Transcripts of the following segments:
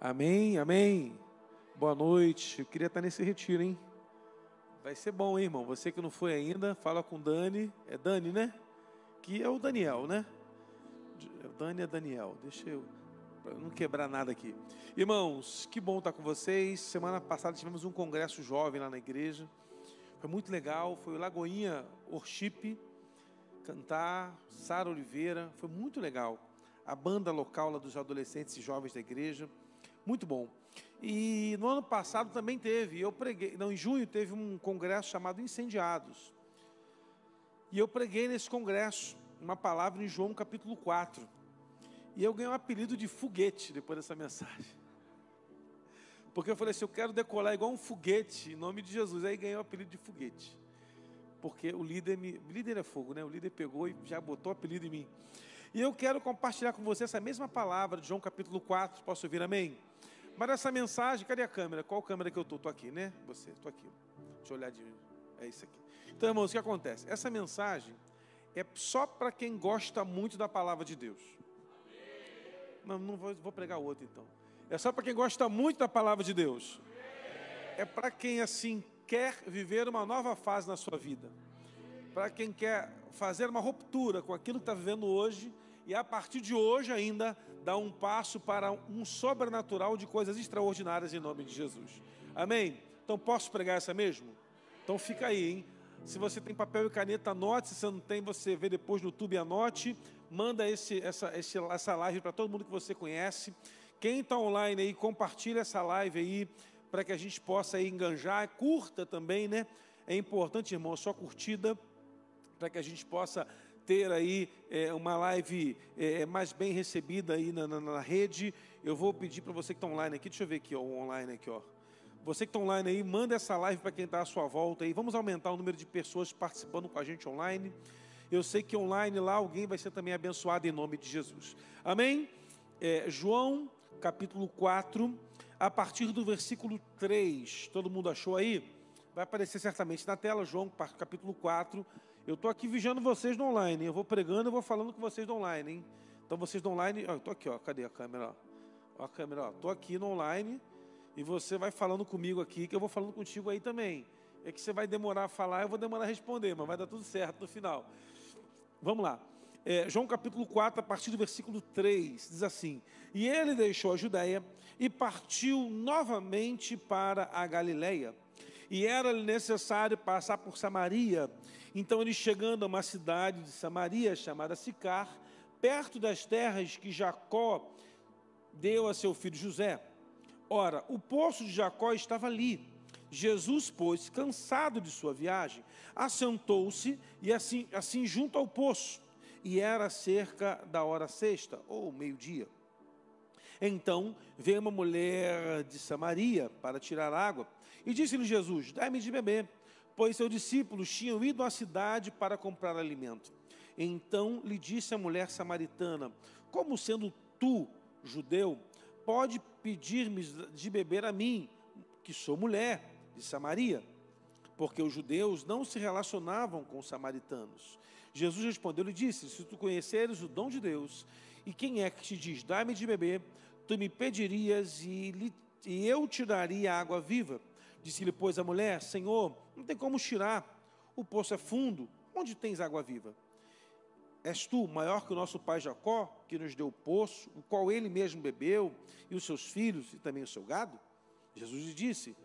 Amém, amém. Boa noite. Eu queria estar nesse retiro, hein? Vai ser bom, hein, irmão? Você que não foi ainda, fala com Dani. É Dani, né? Que é o Daniel, né? Dani é Daniel. Deixa eu para não quebrar nada aqui. Irmãos, que bom estar com vocês. Semana passada tivemos um congresso jovem lá na igreja. Foi muito legal. Foi o Lagoinha Worship cantar, Sara Oliveira. Foi muito legal. A banda local lá dos adolescentes e jovens da igreja. Muito bom. E no ano passado também teve, eu preguei, não, em junho teve um congresso chamado Incendiados. E eu preguei nesse congresso uma palavra em João capítulo 4. E eu ganhei um apelido de foguete depois dessa mensagem. Porque eu falei assim, eu quero decolar igual um foguete em nome de Jesus. Aí ganhei o apelido de foguete. Porque o líder me. Líder é fogo, né? O líder pegou e já botou o apelido em mim. E eu quero compartilhar com você essa mesma palavra de João capítulo 4. Posso ouvir amém? Mas essa mensagem, cadê a câmera? Qual câmera que eu estou? Estou aqui, né? Você, estou aqui. Deixa eu olhar de. É isso aqui. Então, irmãos, o que acontece? Essa mensagem é só para quem gosta muito da palavra de Deus. Não, não vou, vou pregar outro então. É só para quem gosta muito da palavra de Deus. É para quem assim quer viver uma nova fase na sua vida. Para quem quer fazer uma ruptura com aquilo que está vivendo hoje e a partir de hoje ainda dar um passo para um sobrenatural de coisas extraordinárias em nome de Jesus. Amém? Então posso pregar essa mesmo? Então fica aí, hein? Se você tem papel e caneta, anote. Se você não tem, você vê depois no YouTube, anote. Manda esse, essa, esse, essa live para todo mundo que você conhece. Quem está online aí, compartilha essa live aí para que a gente possa aí enganjar. Curta também, né? É importante, irmão, sua curtida para que a gente possa ter aí é, uma live é, mais bem recebida aí na, na, na rede. Eu vou pedir para você que está online aqui, deixa eu ver aqui, ó, o online aqui, ó. Você que está online aí, manda essa live para quem está à sua volta aí. Vamos aumentar o número de pessoas participando com a gente online. Eu sei que online lá alguém vai ser também abençoado em nome de Jesus. Amém? É, João capítulo 4, a partir do versículo 3. Todo mundo achou aí? Vai aparecer certamente na tela, João capítulo 4. Eu estou aqui vigiando vocês no online. Eu vou pregando e vou falando com vocês no online, hein? Então vocês no online. Ó, estou aqui, ó. Cadê a câmera? Ó, a câmera, ó. Estou aqui no online e você vai falando comigo aqui, que eu vou falando contigo aí também. É que você vai demorar a falar, eu vou demorar a responder, mas vai dar tudo certo no final. Vamos lá. É, João capítulo 4, a partir do versículo 3, diz assim: E ele deixou a Judéia e partiu novamente para a Galiléia. E era-lhe necessário passar por Samaria. Então ele chegando a uma cidade de Samaria chamada Sicar, perto das terras que Jacó deu a seu filho José. Ora, o poço de Jacó estava ali. Jesus, pois, cansado de sua viagem, assentou-se e assim, assim junto ao poço, e era cerca da hora sexta, ou meio-dia. Então veio uma mulher de Samaria para tirar água, e disse-lhe Jesus: Dai-me de beber, pois seus discípulos tinham ido à cidade para comprar alimento. Então lhe disse a mulher samaritana: Como sendo tu, judeu, pode pedir-me de beber a mim, que sou mulher de Samaria? Porque os judeus não se relacionavam com os samaritanos. Jesus respondeu e disse: Se tu conheceres o dom de Deus, e quem é que te diz, dá-me de beber, tu me pedirias e, e eu te daria água viva. Disse-lhe, pois, a mulher: Senhor, não tem como tirar, o poço é fundo, onde tens água viva? És tu maior que o nosso pai Jacó, que nos deu o poço, o qual ele mesmo bebeu, e os seus filhos e também o seu gado? Jesus lhe disse: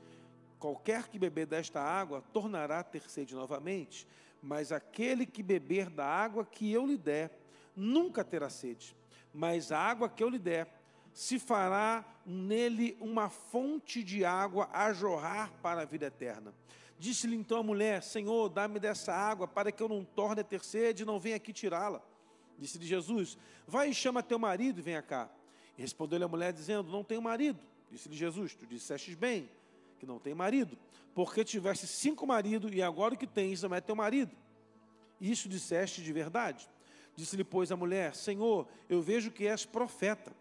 Qualquer que beber desta água tornará a ter sede novamente, mas aquele que beber da água que eu lhe der, nunca terá sede. Mas a água que eu lhe der, se fará nele uma fonte de água a jorrar para a vida eterna. Disse-lhe então a mulher: Senhor, dá-me dessa água para que eu não torne a ter sede e não venha aqui tirá-la. Disse-lhe Jesus: Vai e chama teu marido e venha cá. Respondeu-lhe a mulher, dizendo: Não tenho marido. Disse-lhe Jesus: Tu dissestes bem que não tem marido, porque tiveste cinco maridos e agora o que tens não é teu marido. Isso disseste de verdade. Disse-lhe, pois, a mulher: Senhor, eu vejo que és profeta.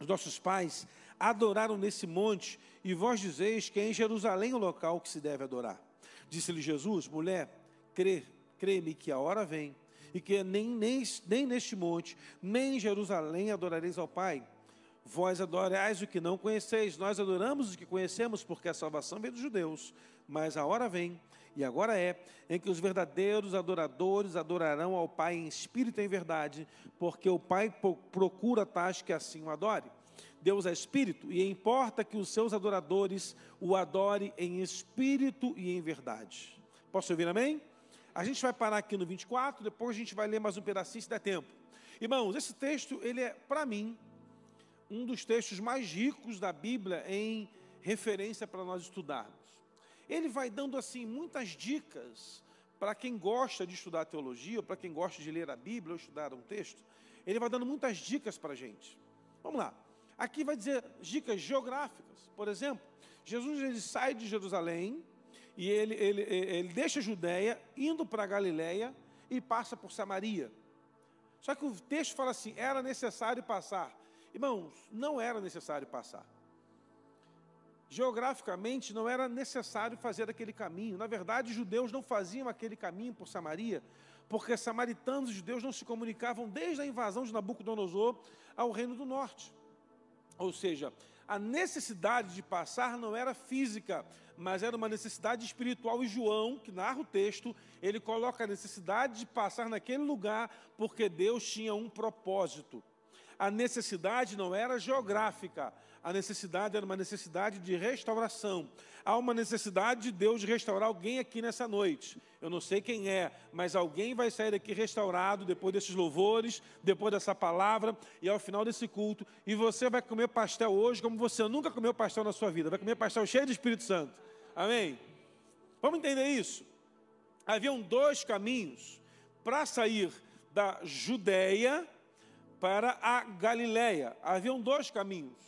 Os nossos pais adoraram nesse monte, e vós dizeis que é em Jerusalém o local que se deve adorar. Disse-lhe Jesus, mulher, crê, crê-me que a hora vem, e que nem, nem, nem neste monte, nem em Jerusalém adorareis ao Pai. Vós adorais o que não conheceis, nós adoramos o que conhecemos, porque a salvação vem dos judeus. Mas a hora vem, e agora é, em que os verdadeiros adoradores adorarão ao Pai em espírito e em verdade, porque o Pai procura tais que assim o adore. Deus é espírito, e importa que os seus adoradores o adorem em espírito e em verdade. Posso ouvir amém? A gente vai parar aqui no 24, depois a gente vai ler mais um pedacinho se der tempo. Irmãos, esse texto, ele é, para mim, um dos textos mais ricos da Bíblia em referência para nós estudarmos. Ele vai dando assim muitas dicas para quem gosta de estudar teologia, para quem gosta de ler a Bíblia ou estudar um texto. Ele vai dando muitas dicas para a gente. Vamos lá. Aqui vai dizer dicas geográficas. Por exemplo, Jesus ele sai de Jerusalém e ele, ele, ele deixa a Judéia, indo para a Galiléia e passa por Samaria. Só que o texto fala assim: era necessário passar Irmãos, não era necessário passar. Geograficamente não era necessário fazer aquele caminho. Na verdade, os judeus não faziam aquele caminho por Samaria, porque samaritanos e judeus não se comunicavam desde a invasão de Nabucodonosor ao reino do norte. Ou seja, a necessidade de passar não era física, mas era uma necessidade espiritual. E João, que narra o texto, ele coloca a necessidade de passar naquele lugar porque Deus tinha um propósito a necessidade não era geográfica, a necessidade era uma necessidade de restauração. Há uma necessidade de Deus de restaurar alguém aqui nessa noite. Eu não sei quem é, mas alguém vai sair daqui restaurado depois desses louvores, depois dessa palavra e ao final desse culto. E você vai comer pastel hoje como você nunca comeu pastel na sua vida. Vai comer pastel cheio de Espírito Santo. Amém? Vamos entender isso? Haviam dois caminhos para sair da Judéia para a Galiléia. Haviam dois caminhos.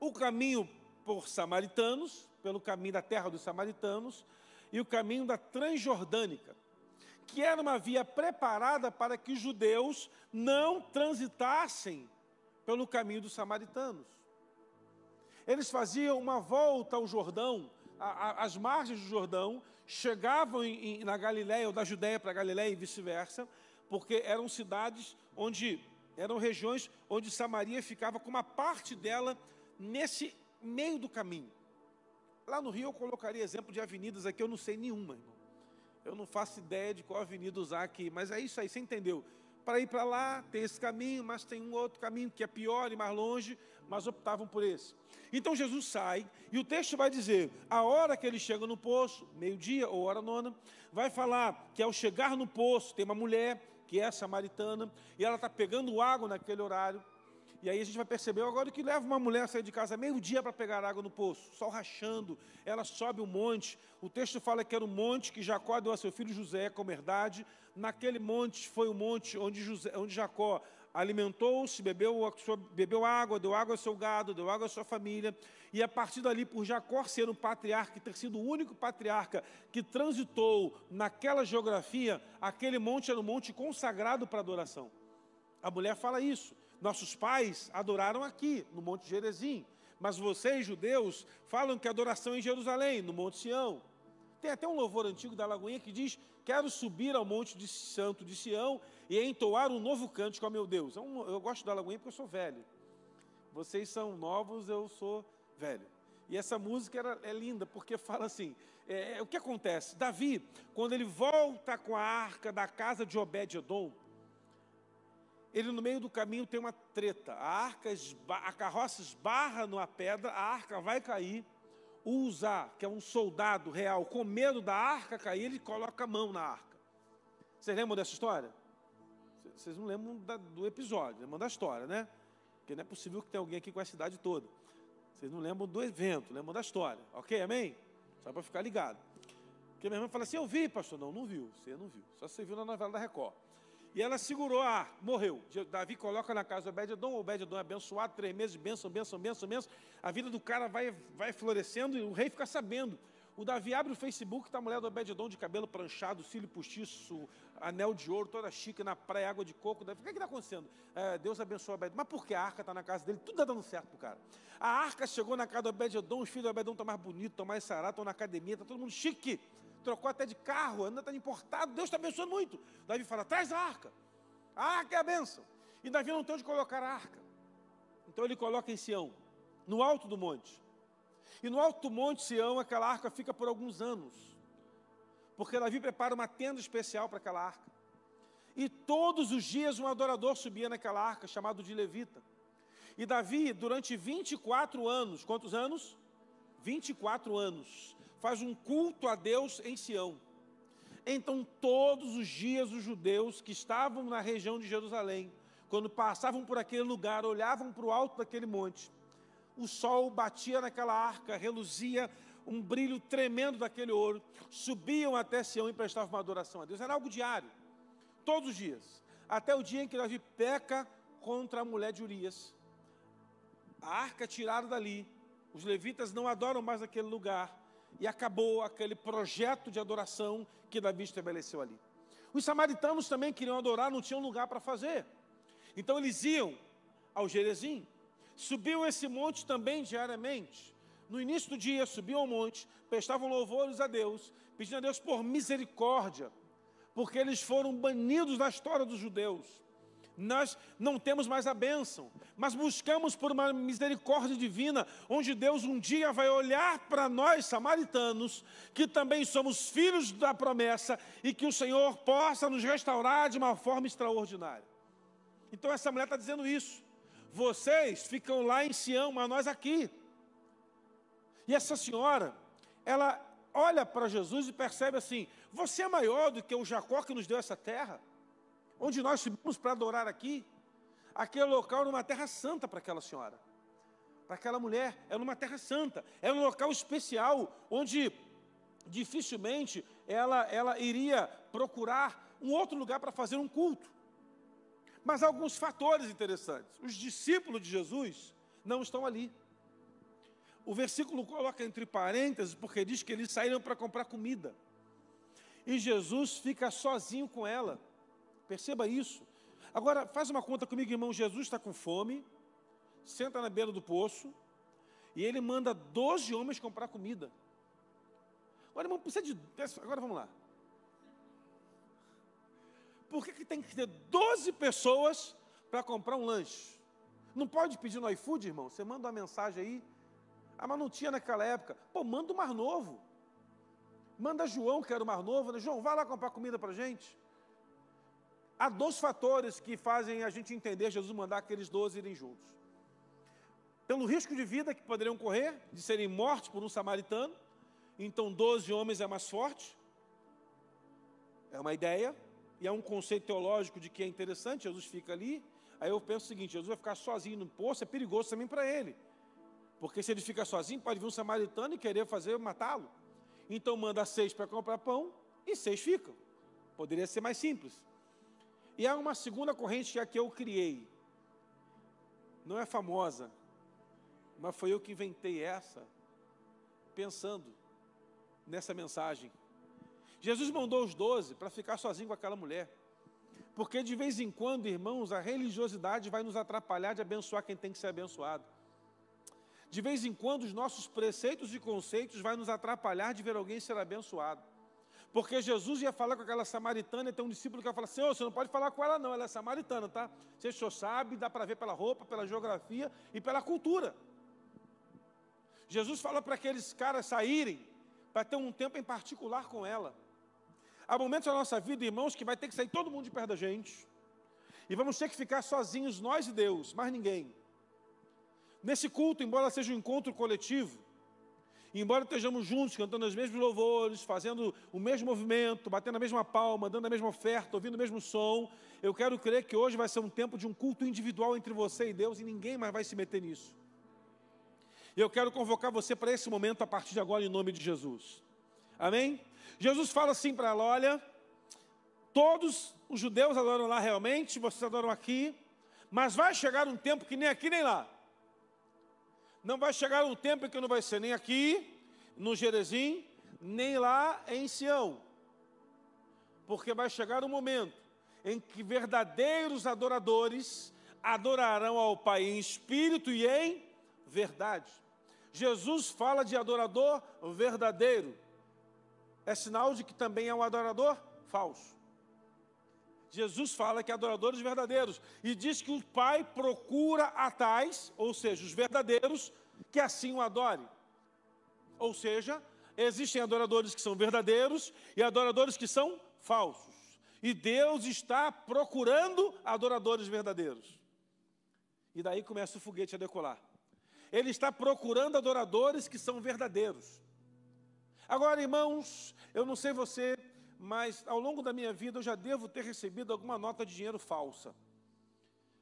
O caminho por samaritanos, pelo caminho da terra dos samaritanos, e o caminho da Transjordânica, que era uma via preparada para que os judeus não transitassem pelo caminho dos samaritanos. Eles faziam uma volta ao Jordão, às margens do Jordão, chegavam em, na Galiléia ou da Judéia para a Galiléia e vice-versa, porque eram cidades onde eram regiões onde Samaria ficava com uma parte dela nesse meio do caminho. Lá no Rio eu colocaria exemplo de avenidas aqui, eu não sei nenhuma, irmão. Eu não faço ideia de qual avenida usar aqui, mas é isso aí, você entendeu? Para ir para lá, tem esse caminho, mas tem um outro caminho que é pior e mais longe, mas optavam por esse. Então Jesus sai, e o texto vai dizer: a hora que ele chega no poço, meio-dia ou hora nona, vai falar que ao chegar no poço tem uma mulher que é samaritana, e ela está pegando água naquele horário. E aí a gente vai perceber agora que leva uma mulher a sair de casa meio-dia para pegar água no poço, sol rachando, ela sobe um monte. O texto fala que era um monte que Jacó deu a seu filho José como herdade. Naquele monte foi o monte onde, José, onde Jacó alimentou-se, bebeu, bebeu água, deu água ao seu gado, deu água à sua família, e a partir dali, por Jacó ser um patriarca, ter sido o único patriarca que transitou naquela geografia, aquele monte era um monte consagrado para adoração. A mulher fala isso. Nossos pais adoraram aqui, no Monte Gerezim, mas vocês, judeus, falam que a adoração é em Jerusalém, no Monte Sião. Tem até um louvor antigo da Lagoinha que diz: Quero subir ao Monte de Santo de Sião e entoar um novo cântico ao meu Deus. Eu, é eu gosto da Lagoinha porque eu sou velho. Vocês são novos, eu sou velho. E essa música era, é linda porque fala assim: é, é, o que acontece? Davi, quando ele volta com a arca da casa de Obed-Edom, ele no meio do caminho tem uma treta. A arca, a carroça esbarra numa pedra, a arca vai cair. Usa, que é um soldado real, com medo da arca cair, ele coloca a mão na arca. Vocês lembram dessa história? Vocês não lembram da, do episódio, lembram da história, né? Porque não é possível que tenha alguém aqui com a cidade toda. Vocês não lembram do evento, lembram da história. Ok, amém? Só para ficar ligado. Porque minha irmã fala assim: Eu vi, pastor. Não, não viu. Você não viu. Só você viu na novela da Record. E ela segurou a arca, morreu. Davi coloca na casa do Obed-Edom, Obed-Edom é abençoado, três meses, bênção, bênção, bênção, bênção. A vida do cara vai, vai florescendo e o rei fica sabendo. O Davi abre o Facebook, está a mulher do Obed-Edom de cabelo pranchado, cílio postiço, anel de ouro, toda chique na praia, água de coco. O que está acontecendo? É, Deus abençoa o Obed. Mas por que a arca está na casa dele? Tudo está dando certo pro cara. A arca chegou na casa do Obed-Edom, os filhos do Obed-Edom estão mais bonitos, estão mais sarados, estão na academia, está todo mundo chique. Trocou até de carro, anda está importado. Deus está abençoando muito. Davi fala: traz a arca. A arca é a bênção. E Davi não tem onde colocar a arca. Então ele coloca em Sião, no alto do monte. E no alto do monte Sião, aquela arca fica por alguns anos. Porque Davi prepara uma tenda especial para aquela arca. E todos os dias um adorador subia naquela arca, chamado de levita. E Davi, durante 24 anos, quantos anos? 24 anos, faz um culto a Deus em Sião. Então, todos os dias, os judeus que estavam na região de Jerusalém, quando passavam por aquele lugar, olhavam para o alto daquele monte, o sol batia naquela arca, reluzia um brilho tremendo daquele ouro, subiam até Sião e prestavam uma adoração a Deus. Era algo diário, todos os dias, até o dia em que Davi peca contra a mulher de Urias. A arca tirada dali, os levitas não adoram mais naquele lugar, e acabou aquele projeto de adoração que Davi estabeleceu ali. Os samaritanos também queriam adorar, não tinham lugar para fazer. Então eles iam ao Gerezim, subiam esse monte também diariamente. No início do dia subiam ao monte, prestavam louvores a Deus, pedindo a Deus por misericórdia, porque eles foram banidos da história dos judeus nós não temos mais a bênção, mas buscamos por uma misericórdia divina, onde Deus um dia vai olhar para nós, samaritanos, que também somos filhos da promessa, e que o Senhor possa nos restaurar de uma forma extraordinária. Então essa mulher está dizendo isso. Vocês ficam lá em Sião, mas nós aqui. E essa senhora, ela olha para Jesus e percebe assim: você é maior do que o Jacó que nos deu essa terra? onde nós subimos para adorar aqui, aquele local era uma terra santa para aquela senhora, para aquela mulher, era uma terra santa, era um local especial, onde dificilmente ela, ela iria procurar um outro lugar para fazer um culto. Mas há alguns fatores interessantes. Os discípulos de Jesus não estão ali. O versículo coloca entre parênteses, porque diz que eles saíram para comprar comida. E Jesus fica sozinho com ela. Perceba isso. Agora, faz uma conta comigo, irmão. Jesus está com fome, senta na beira do poço, e ele manda 12 homens comprar comida. Agora, irmão, precisa de. Agora vamos lá. Por que, que tem que ter 12 pessoas para comprar um lanche? Não pode pedir no iFood, irmão? Você manda uma mensagem aí. Ah, mas não tinha naquela época. Pô, manda o Mar Novo. Manda João, que era o Mar Novo. Né? João, vai lá comprar comida para gente. Há dois fatores que fazem a gente entender Jesus mandar aqueles doze irem juntos. Pelo risco de vida que poderiam correr, de serem mortos por um samaritano, então doze homens é mais forte. É uma ideia, e é um conceito teológico de que é interessante, Jesus fica ali. Aí eu penso o seguinte: Jesus vai ficar sozinho no poço, é perigoso também para ele. Porque se ele fica sozinho, pode vir um samaritano e querer fazer matá-lo. Então manda seis para comprar pão e seis ficam. Poderia ser mais simples. E há uma segunda corrente que é a que eu criei. Não é famosa, mas foi eu que inventei essa, pensando nessa mensagem. Jesus mandou os doze para ficar sozinho com aquela mulher. Porque de vez em quando, irmãos, a religiosidade vai nos atrapalhar de abençoar quem tem que ser abençoado. De vez em quando, os nossos preceitos e conceitos vai nos atrapalhar de ver alguém ser abençoado. Porque Jesus ia falar com aquela samaritana e tem um discípulo que vai falar: Senhor, você não pode falar com ela, não, ela é samaritana, tá? Você só sabe, dá para ver pela roupa, pela geografia e pela cultura. Jesus fala para aqueles caras saírem para ter um tempo em particular com ela. Há momentos na nossa vida, irmãos, que vai ter que sair todo mundo de perto da gente. E vamos ter que ficar sozinhos, nós e Deus, mais ninguém. Nesse culto, embora seja um encontro coletivo, embora estejamos juntos, cantando os mesmos louvores, fazendo o mesmo movimento, batendo a mesma palma, dando a mesma oferta, ouvindo o mesmo som, eu quero crer que hoje vai ser um tempo de um culto individual entre você e Deus e ninguém mais vai se meter nisso. Eu quero convocar você para esse momento a partir de agora, em nome de Jesus. Amém? Jesus fala assim para ela: olha, todos os judeus adoram lá realmente, vocês adoram aqui, mas vai chegar um tempo que nem aqui nem lá. Não vai chegar um tempo que não vai ser nem aqui, no Jerezim, nem lá em Sião. Porque vai chegar um momento em que verdadeiros adoradores adorarão ao Pai em espírito e em verdade. Jesus fala de adorador verdadeiro. É sinal de que também é um adorador falso. Jesus fala que adoradores verdadeiros e diz que o Pai procura a tais, ou seja, os verdadeiros, que assim o adore. Ou seja, existem adoradores que são verdadeiros e adoradores que são falsos. E Deus está procurando adoradores verdadeiros. E daí começa o foguete a decolar. Ele está procurando adoradores que são verdadeiros. Agora, irmãos, eu não sei você, mas ao longo da minha vida eu já devo ter recebido alguma nota de dinheiro falsa.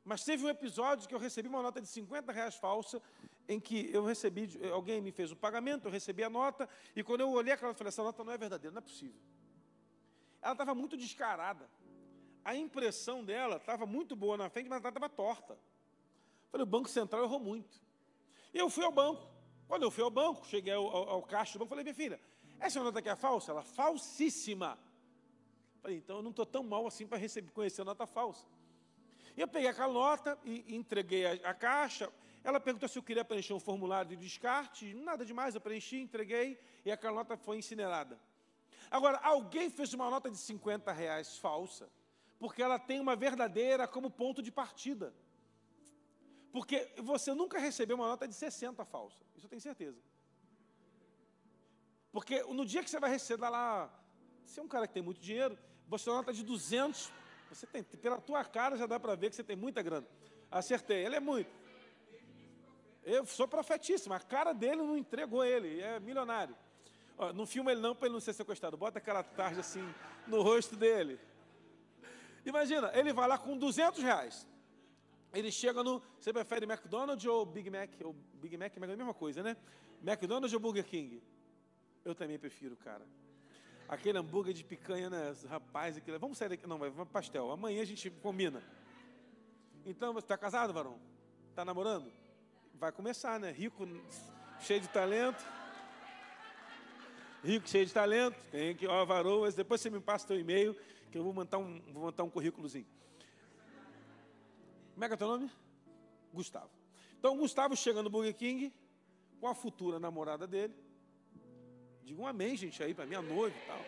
Mas teve um episódio que eu recebi uma nota de 50 reais falsa, em que eu recebi, alguém me fez o pagamento, eu recebi a nota, e quando eu olhei aquela, eu falei, essa nota não é verdadeira, não é possível. Ela estava muito descarada. A impressão dela estava muito boa na frente, mas ela estava torta. Eu falei, o Banco Central errou muito. E eu fui ao banco. Quando eu fui ao banco, cheguei ao, ao, ao caixa do banco, falei, minha filha, essa nota aqui é falsa? Ela, falsíssima. Falei, então eu não estou tão mal assim para receber, conhecer a nota falsa. E eu peguei aquela nota e entreguei a, a, caixa. Ela perguntou se eu queria preencher um formulário de descarte. Nada demais, eu preenchi, entreguei e aquela nota foi incinerada. Agora, alguém fez uma nota de 50 reais falsa, porque ela tem uma verdadeira como ponto de partida. Porque você nunca recebeu uma nota de 60 falsa, isso eu tenho certeza. Porque no dia que você vai receber lá, se é um cara que tem muito dinheiro, uma nota de 200, você tem, pela tua cara já dá para ver que você tem muita grana. Acertei, ele é muito. Eu sou profetíssimo, a cara dele não entregou ele, é milionário. Não filma ele não para ele não ser sequestrado, bota aquela tarja assim no rosto dele. Imagina, ele vai lá com 200 reais. Ele chega no. Você prefere McDonald's ou Big Mac? Ou Big Mac é a mesma coisa, né? McDonald's ou Burger King? Eu também prefiro, cara. Aquele hambúrguer de picanha, né? Rapaz, aquilo. Vamos sair daqui. Não, vai pastel. Amanhã a gente combina. Então, você está casado, varão? Está namorando? Vai começar, né? Rico, cheio de talento. Rico, cheio de talento. Tem que, ó, varoas. Depois você me passa teu e-mail, que eu vou montar um, vou montar um currículozinho. Como é que é teu nome? Gustavo. Então, Gustavo chega no Burger King com a futura namorada dele Diga um amém, gente, aí para minha noiva e tal.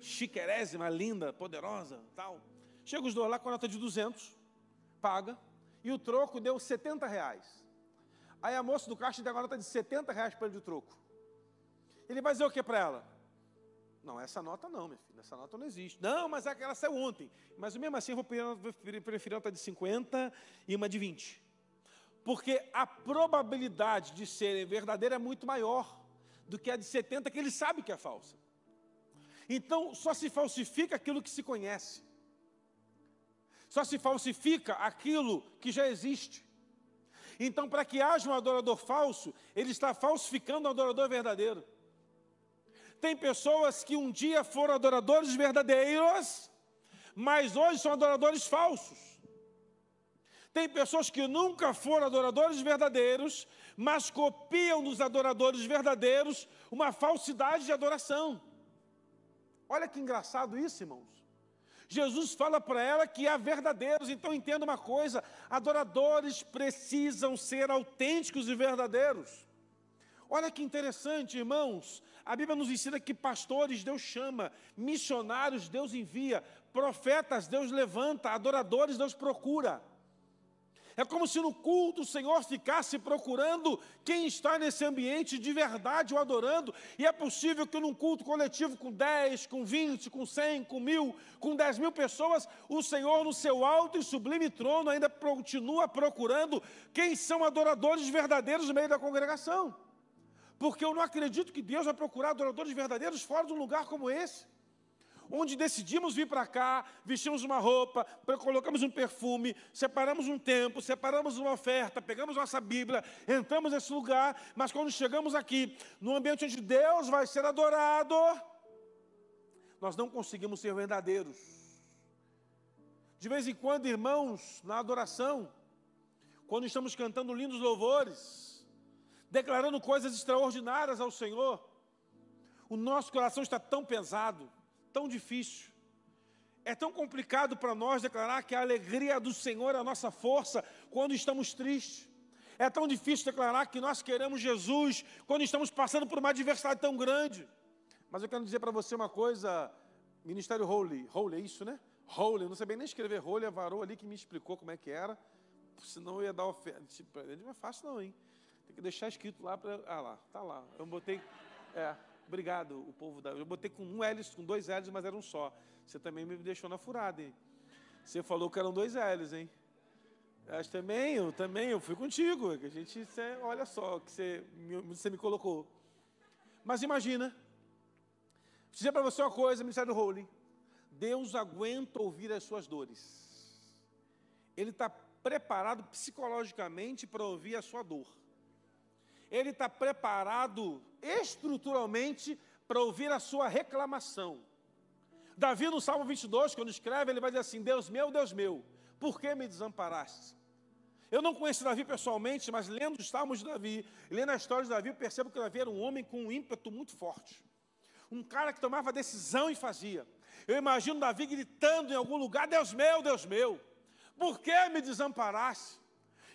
Chiquerésima, linda, poderosa, tal. Chega os dois lá com a nota de 200, paga, e o troco deu 70 reais. Aí a moça do caixa deu uma nota de 70 reais para ele de troco. Ele vai dizer o que para ela? Não, essa nota não, minha filha, essa nota não existe. Não, mas aquela saiu ontem. Mas mesmo assim eu vou preferir, a nota de 50 e uma de 20. Porque a probabilidade de serem verdadeiras é muito maior do que a de 70, que ele sabe que é falsa. Então, só se falsifica aquilo que se conhece. Só se falsifica aquilo que já existe. Então, para que haja um adorador falso, ele está falsificando o adorador verdadeiro. Tem pessoas que um dia foram adoradores verdadeiros, mas hoje são adoradores falsos. Tem pessoas que nunca foram adoradores verdadeiros, mas copiam dos adoradores verdadeiros uma falsidade de adoração. Olha que engraçado isso, irmãos. Jesus fala para ela que há verdadeiros, então entenda uma coisa: adoradores precisam ser autênticos e verdadeiros. Olha que interessante, irmãos. A Bíblia nos ensina que pastores Deus chama, missionários Deus envia, profetas Deus levanta, adoradores Deus procura. É como se no culto o Senhor ficasse procurando quem está nesse ambiente de verdade o adorando. E é possível que num culto coletivo com 10, com 20, com 100, com mil, com 10 mil pessoas, o Senhor no seu alto e sublime trono ainda continua procurando quem são adoradores verdadeiros no meio da congregação. Porque eu não acredito que Deus vai procurar adoradores verdadeiros fora de um lugar como esse onde decidimos vir para cá, vestimos uma roupa, colocamos um perfume, separamos um tempo, separamos uma oferta, pegamos nossa Bíblia, entramos nesse lugar, mas quando chegamos aqui, no ambiente onde Deus vai ser adorado, nós não conseguimos ser verdadeiros. De vez em quando, irmãos, na adoração, quando estamos cantando lindos louvores, declarando coisas extraordinárias ao Senhor, o nosso coração está tão pesado, tão difícil. É tão complicado para nós declarar que a alegria do Senhor é a nossa força quando estamos tristes. É tão difícil declarar que nós queremos Jesus quando estamos passando por uma adversidade tão grande. Mas eu quero dizer para você uma coisa, Ministério Holy. Holy, é isso, né? Holy, não sabia nem escrever Holy, a varou ali que me explicou como é que era. Senão eu ia dar oferta. Não é fácil não, hein? Tem que deixar escrito lá para. Ah lá, tá lá. Eu botei. É, obrigado, o povo da. Eu botei com um L, com dois L's, mas era um só. Você também me deixou na furada, hein? Você falou que eram dois L's, hein? Acho também, eu também, eu fui contigo. Que a gente, olha só, que você, você me colocou. Mas imagina, vou dizer para você uma coisa, Ministério Holy. Deus aguenta ouvir as suas dores. Ele está preparado psicologicamente para ouvir a sua dor. Ele está preparado estruturalmente para ouvir a sua reclamação. Davi, no Salmo 22, quando escreve, ele vai dizer assim: Deus meu, Deus meu, por que me desamparaste? Eu não conheço Davi pessoalmente, mas lendo os Salmos de Davi, lendo a história de Davi, eu percebo que Davi era um homem com um ímpeto muito forte. Um cara que tomava decisão e fazia. Eu imagino Davi gritando em algum lugar: Deus meu, Deus meu, por que me desamparaste?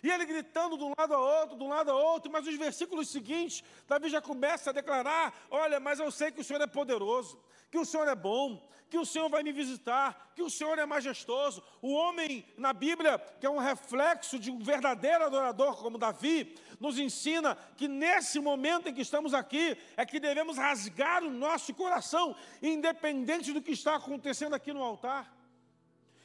E ele gritando de um lado a outro, de um lado a outro, mas os versículos seguintes, Davi já começa a declarar: Olha, mas eu sei que o Senhor é poderoso, que o Senhor é bom, que o Senhor vai me visitar, que o Senhor é majestoso. O homem na Bíblia, que é um reflexo de um verdadeiro adorador como Davi, nos ensina que nesse momento em que estamos aqui, é que devemos rasgar o nosso coração, independente do que está acontecendo aqui no altar.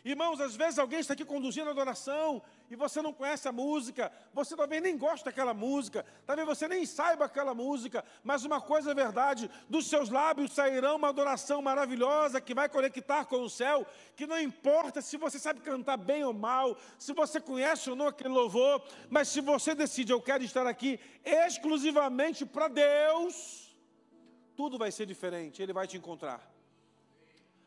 Irmãos, às vezes alguém está aqui conduzindo a adoração e você não conhece a música, você talvez nem gosta daquela música, talvez você nem saiba aquela música, mas uma coisa é verdade: dos seus lábios sairá uma adoração maravilhosa que vai conectar com o céu, que não importa se você sabe cantar bem ou mal, se você conhece ou não aquele louvor, mas se você decide, eu quero estar aqui exclusivamente para Deus, tudo vai ser diferente, Ele vai te encontrar.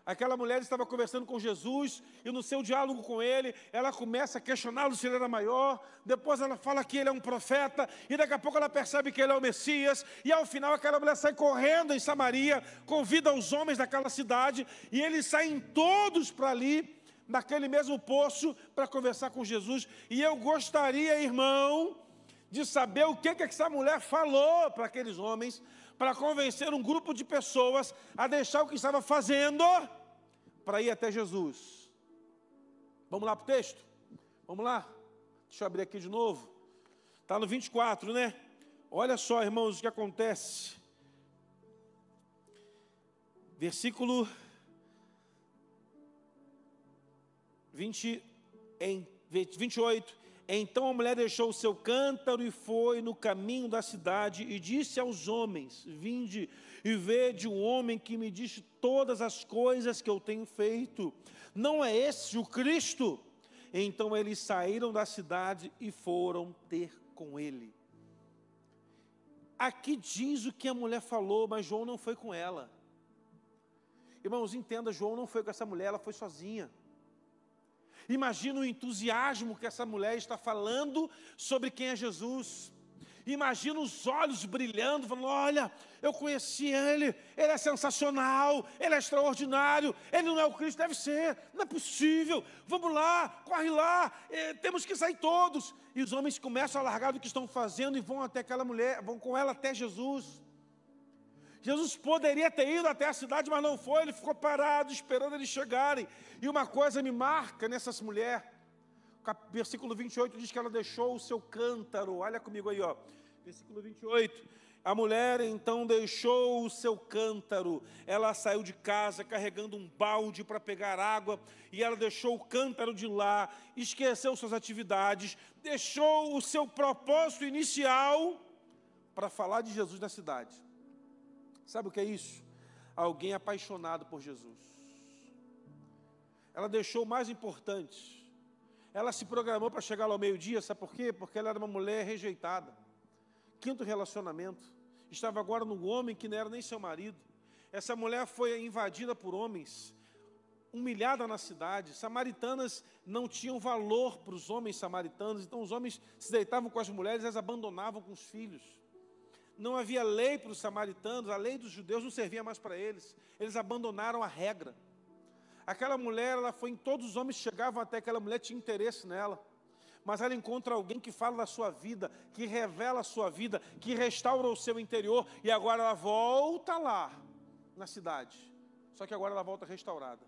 Aquela mulher estava conversando com Jesus e no seu diálogo com ele, ela começa a questioná-lo se ele era maior. Depois ela fala que ele é um profeta e daqui a pouco ela percebe que ele é o Messias. E ao final aquela mulher sai correndo em Samaria, convida os homens daquela cidade e eles saem todos para ali, naquele mesmo poço, para conversar com Jesus. E eu gostaria, irmão, de saber o que, que essa mulher falou para aqueles homens para convencer um grupo de pessoas a deixar o que estava fazendo para ir até Jesus. Vamos lá para o texto? Vamos lá? Deixa eu abrir aqui de novo. Está no 24, né? Olha só, irmãos, o que acontece. Versículo 20, em 28. Então a mulher deixou o seu cântaro e foi no caminho da cidade e disse aos homens: Vinde e vede um homem que me disse todas as coisas que eu tenho feito. Não é esse o Cristo? Então eles saíram da cidade e foram ter com ele. Aqui diz o que a mulher falou, mas João não foi com ela. Irmãos, entenda, João não foi com essa mulher, ela foi sozinha. Imagina o entusiasmo que essa mulher está falando sobre quem é Jesus. Imagina os olhos brilhando, falando: Olha, eu conheci ele, ele é sensacional, ele é extraordinário, ele não é o Cristo, deve ser, não é possível, vamos lá, corre lá, eh, temos que sair todos. E os homens começam a largar do que estão fazendo e vão até aquela mulher, vão com ela até Jesus. Jesus poderia ter ido até a cidade, mas não foi, ele ficou parado, esperando eles chegarem. E uma coisa me marca nessas mulheres. Versículo 28 diz que ela deixou o seu cântaro. Olha comigo aí, ó. Versículo 28. A mulher então deixou o seu cântaro. Ela saiu de casa carregando um balde para pegar água e ela deixou o cântaro de lá, esqueceu suas atividades, deixou o seu propósito inicial para falar de Jesus na cidade. Sabe o que é isso? Alguém apaixonado por Jesus. Ela deixou o mais importante. Ela se programou para chegar lá ao meio-dia, sabe por quê? Porque ela era uma mulher rejeitada. Quinto relacionamento. Estava agora num homem que não era nem seu marido. Essa mulher foi invadida por homens, humilhada na cidade. Samaritanas não tinham valor para os homens samaritanos, então os homens se deitavam com as mulheres e as abandonavam com os filhos não havia lei para os samaritanos, a lei dos judeus não servia mais para eles. Eles abandonaram a regra. Aquela mulher, ela foi em todos os homens chegavam até aquela mulher tinha interesse nela. Mas ela encontra alguém que fala da sua vida, que revela a sua vida, que restaura o seu interior, e agora ela volta lá na cidade Só que agora ela volta restaurada.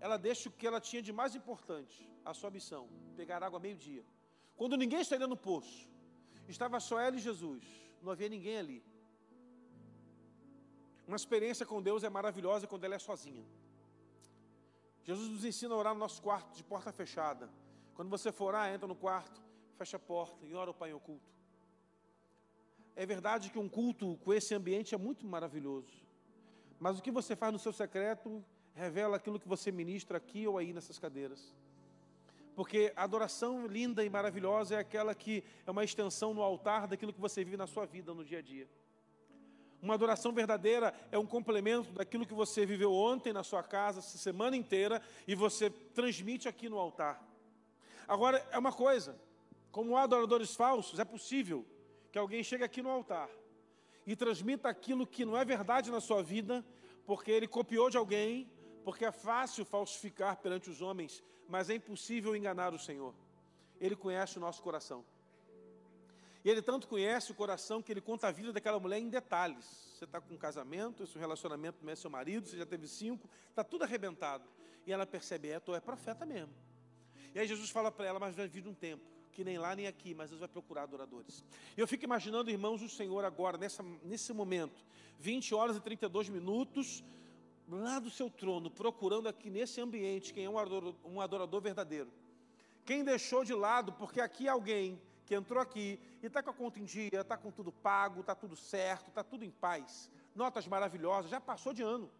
Ela deixa o que ela tinha de mais importante, a sua missão, pegar água meio-dia. Quando ninguém estaria no poço, estava só ela e Jesus, não havia ninguém ali. Uma experiência com Deus é maravilhosa quando ela é sozinha. Jesus nos ensina a orar no nosso quarto de porta fechada. Quando você for orar, entra no quarto, fecha a porta e ora o Pai em oculto. É verdade que um culto com esse ambiente é muito maravilhoso. Mas o que você faz no seu secreto revela aquilo que você ministra aqui ou aí nessas cadeiras. Porque a adoração linda e maravilhosa é aquela que é uma extensão no altar daquilo que você vive na sua vida no dia a dia. Uma adoração verdadeira é um complemento daquilo que você viveu ontem na sua casa, essa semana inteira, e você transmite aqui no altar. Agora, é uma coisa: como adoradores falsos, é possível que alguém chegue aqui no altar e transmita aquilo que não é verdade na sua vida, porque ele copiou de alguém, porque é fácil falsificar perante os homens, mas é impossível enganar o Senhor. Ele conhece o nosso coração. E ele tanto conhece o coração que ele conta a vida daquela mulher em detalhes. Você está com um casamento, esse relacionamento não é seu marido, você já teve cinco, está tudo arrebentado. E ela percebe, é, tu é profeta mesmo. E aí Jesus fala para ela, mas vai vir um tempo, que nem lá nem aqui, mas Deus vai procurar adoradores. Eu fico imaginando, irmãos, o Senhor agora, nessa, nesse momento, 20 horas e 32 minutos, lá do seu trono, procurando aqui nesse ambiente quem é um adorador, um adorador verdadeiro. Quem deixou de lado, porque aqui alguém que entrou aqui e está com a conta em dia, está com tudo pago, está tudo certo, está tudo em paz, notas maravilhosas, já passou de ano.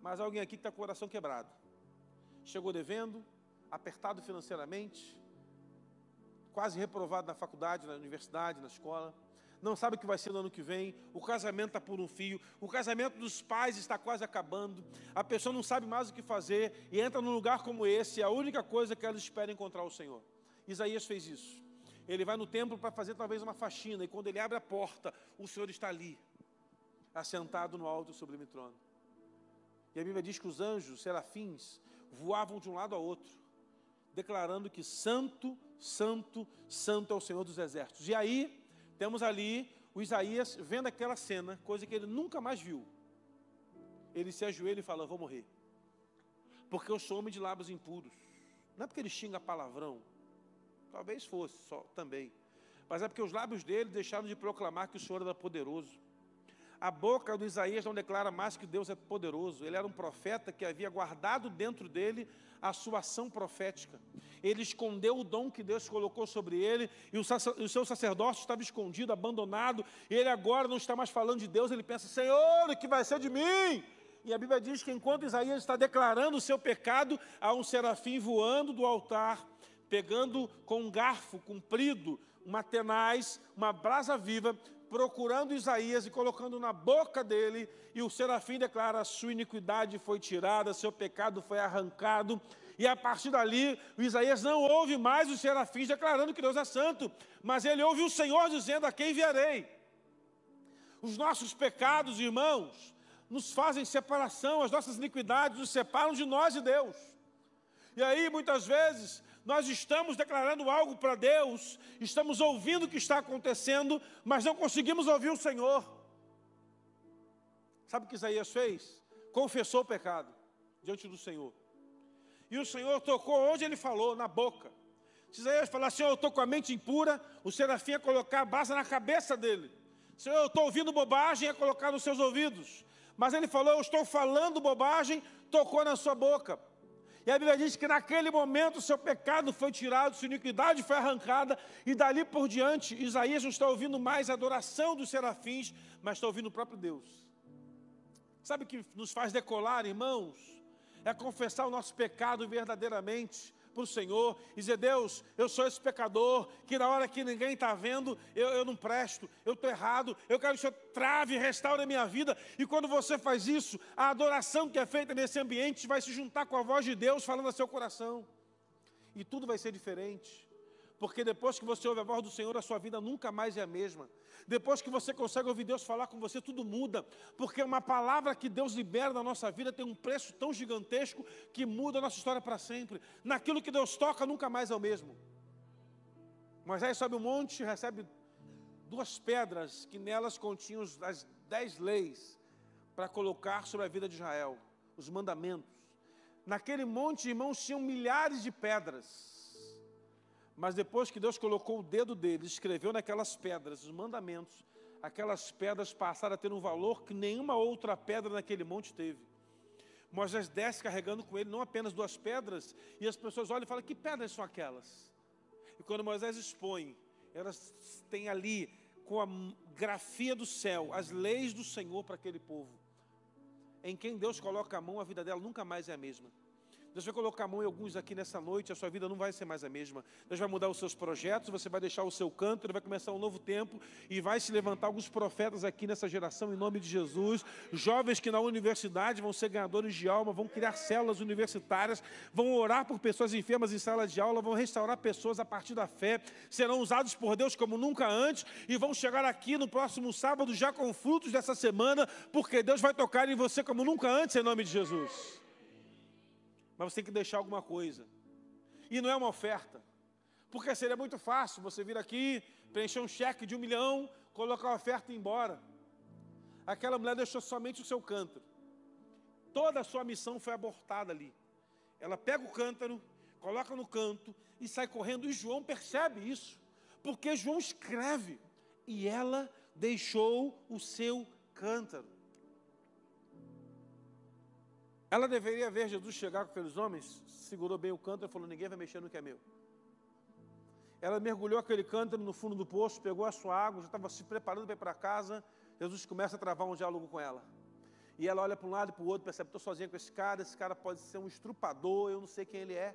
Mas alguém aqui que está com o coração quebrado, chegou devendo, apertado financeiramente, quase reprovado na faculdade, na universidade, na escola, não sabe o que vai ser no ano que vem, o casamento está por um fio, o casamento dos pais está quase acabando, a pessoa não sabe mais o que fazer e entra num lugar como esse, e a única coisa que ela espera é encontrar o Senhor. Isaías fez isso. Ele vai no templo para fazer talvez uma faxina, e quando ele abre a porta, o Senhor está ali, assentado no alto sublime trono. E a Bíblia diz que os anjos, serafins, voavam de um lado a outro, declarando que santo, santo, santo é o Senhor dos exércitos. E aí, temos ali o Isaías vendo aquela cena, coisa que ele nunca mais viu. Ele se ajoelha e fala: Vou morrer, porque eu sou homem de lábios impuros. Não é porque ele xinga palavrão, Talvez fosse só também. Mas é porque os lábios dele deixaram de proclamar que o Senhor era poderoso. A boca do Isaías não declara mais que Deus é poderoso. Ele era um profeta que havia guardado dentro dele a sua ação profética. Ele escondeu o dom que Deus colocou sobre ele, e o seu sacerdócio estava escondido, abandonado. Ele agora não está mais falando de Deus, ele pensa: Senhor, o que vai ser de mim? E a Bíblia diz que enquanto Isaías está declarando o seu pecado, há um serafim voando do altar pegando com um garfo comprido, uma tenaz, uma brasa viva, procurando Isaías e colocando na boca dele, e o serafim declara: sua iniquidade foi tirada, seu pecado foi arrancado. E a partir dali, o Isaías não ouve mais os serafins declarando que Deus é santo, mas ele ouve o Senhor dizendo: A quem enviarei? Os nossos pecados, irmãos, nos fazem separação, as nossas iniquidades nos separam de nós e Deus. E aí, muitas vezes, nós estamos declarando algo para Deus, estamos ouvindo o que está acontecendo, mas não conseguimos ouvir o Senhor. Sabe o que Isaías fez? Confessou o pecado diante do Senhor. E o Senhor tocou onde ele falou, na boca. Se Isaías falar, Senhor, eu estou com a mente impura, o serafim ia colocar a base na cabeça dele. Senhor, eu estou ouvindo bobagem, ia colocar nos seus ouvidos. Mas ele falou, eu estou falando bobagem, tocou na sua boca. E a Bíblia diz que naquele momento o seu pecado foi tirado, sua iniquidade foi arrancada, e dali por diante, Isaías não está ouvindo mais a adoração dos serafins, mas está ouvindo o próprio Deus. Sabe o que nos faz decolar, irmãos? É confessar o nosso pecado verdadeiramente, para o Senhor e dizer: Deus, eu sou esse pecador que na hora que ninguém está vendo, eu, eu não presto, eu estou errado, eu quero que o Senhor trave e restaure a minha vida. E quando você faz isso, a adoração que é feita nesse ambiente vai se juntar com a voz de Deus falando ao seu coração, e tudo vai ser diferente. Porque depois que você ouve a voz do Senhor, a sua vida nunca mais é a mesma. Depois que você consegue ouvir Deus falar com você, tudo muda. Porque uma palavra que Deus libera na nossa vida tem um preço tão gigantesco que muda a nossa história para sempre. Naquilo que Deus toca, nunca mais é o mesmo. Moisés sobe um monte e recebe duas pedras que nelas continham as dez leis para colocar sobre a vida de Israel os mandamentos. Naquele monte, irmãos, tinham milhares de pedras. Mas depois que Deus colocou o dedo dele, escreveu naquelas pedras os mandamentos, aquelas pedras passaram a ter um valor que nenhuma outra pedra naquele monte teve. Moisés desce carregando com ele não apenas duas pedras, e as pessoas olham e falam: que pedras são aquelas? E quando Moisés expõe, elas têm ali, com a grafia do céu, as leis do Senhor para aquele povo. Em quem Deus coloca a mão, a vida dela nunca mais é a mesma. Deus vai colocar a mão em alguns aqui nessa noite, a sua vida não vai ser mais a mesma. Deus vai mudar os seus projetos, você vai deixar o seu canto, ele vai começar um novo tempo e vai se levantar alguns profetas aqui nessa geração, em nome de Jesus. Jovens que na universidade vão ser ganhadores de alma, vão criar células universitárias, vão orar por pessoas enfermas em sala de aula, vão restaurar pessoas a partir da fé, serão usados por Deus como nunca antes e vão chegar aqui no próximo sábado já com frutos dessa semana, porque Deus vai tocar em você como nunca antes, em nome de Jesus mas você tem que deixar alguma coisa. E não é uma oferta. Porque seria muito fácil você vir aqui, preencher um cheque de um milhão, colocar a oferta e ir embora. Aquela mulher deixou somente o seu cântaro. Toda a sua missão foi abortada ali. Ela pega o cântaro, coloca no canto e sai correndo. E João percebe isso, porque João escreve. E ela deixou o seu cântaro. Ela deveria ver Jesus chegar com aqueles homens, segurou bem o cântaro e falou: Ninguém vai mexer no que é meu. Ela mergulhou aquele cântaro no fundo do poço, pegou a sua água, já estava se preparando para ir para casa. Jesus começa a travar um diálogo com ela. E ela olha para um lado e para o outro, percebe: estou sozinha com esse cara, esse cara pode ser um estrupador, eu não sei quem ele é.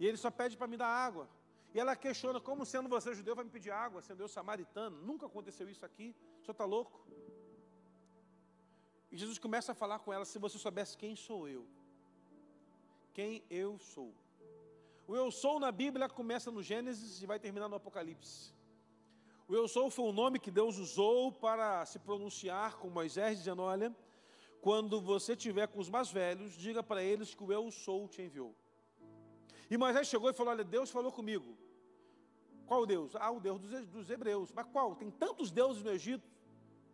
E ele só pede para me dar água. E ela questiona: como sendo você judeu vai me pedir água, sendo eu samaritano? Nunca aconteceu isso aqui, o senhor está louco? E Jesus começa a falar com ela: se você soubesse quem sou eu, quem eu sou. O eu sou na Bíblia começa no Gênesis e vai terminar no Apocalipse. O eu sou foi o nome que Deus usou para se pronunciar com Moisés, dizendo: Olha, quando você estiver com os mais velhos, diga para eles que o eu sou te enviou. E Moisés chegou e falou: Olha, Deus falou comigo. Qual Deus? Ah, o Deus dos hebreus. Mas qual? Tem tantos deuses no Egito,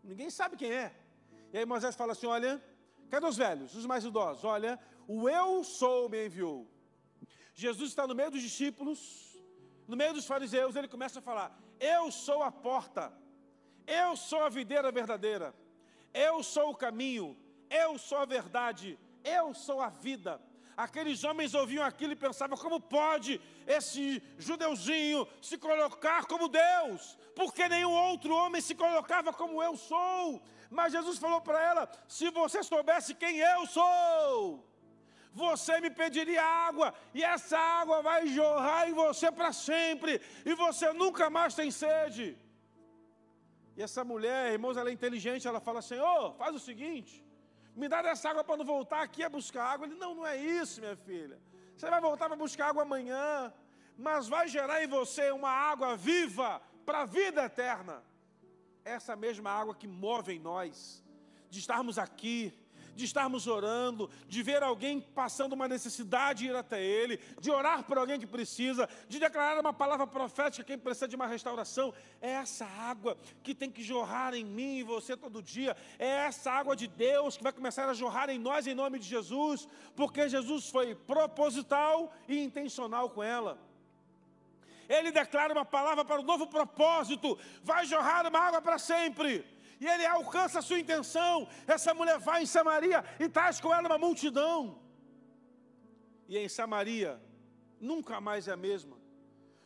ninguém sabe quem é. E aí Moisés fala assim: olha, cadê os velhos, os mais idosos? Olha, o eu sou me enviou. Jesus está no meio dos discípulos, no meio dos fariseus, ele começa a falar: Eu sou a porta, eu sou a videira verdadeira, eu sou o caminho, eu sou a verdade, eu sou a vida. Aqueles homens ouviam aquilo e pensavam: como pode esse judeuzinho se colocar como Deus? Porque nenhum outro homem se colocava como eu sou. Mas Jesus falou para ela: se você soubesse quem eu sou, você me pediria água, e essa água vai jorrar em você para sempre, e você nunca mais tem sede. E essa mulher, irmãos, ela é inteligente, ela fala: Senhor, faz o seguinte, me dá dessa água para não voltar aqui a buscar água. Ele: Não, não é isso, minha filha. Você vai voltar para buscar água amanhã, mas vai gerar em você uma água viva para a vida eterna essa mesma água que move em nós, de estarmos aqui, de estarmos orando, de ver alguém passando uma necessidade e ir até Ele, de orar por alguém que precisa, de declarar uma palavra profética quem precisa de uma restauração. É essa água que tem que jorrar em mim e você todo dia. É essa água de Deus que vai começar a jorrar em nós em nome de Jesus, porque Jesus foi proposital e intencional com ela ele declara uma palavra para um novo propósito, vai jorrar uma água para sempre. E ele alcança a sua intenção. Essa mulher vai em Samaria e traz com ela uma multidão. E em Samaria, nunca mais é a mesma.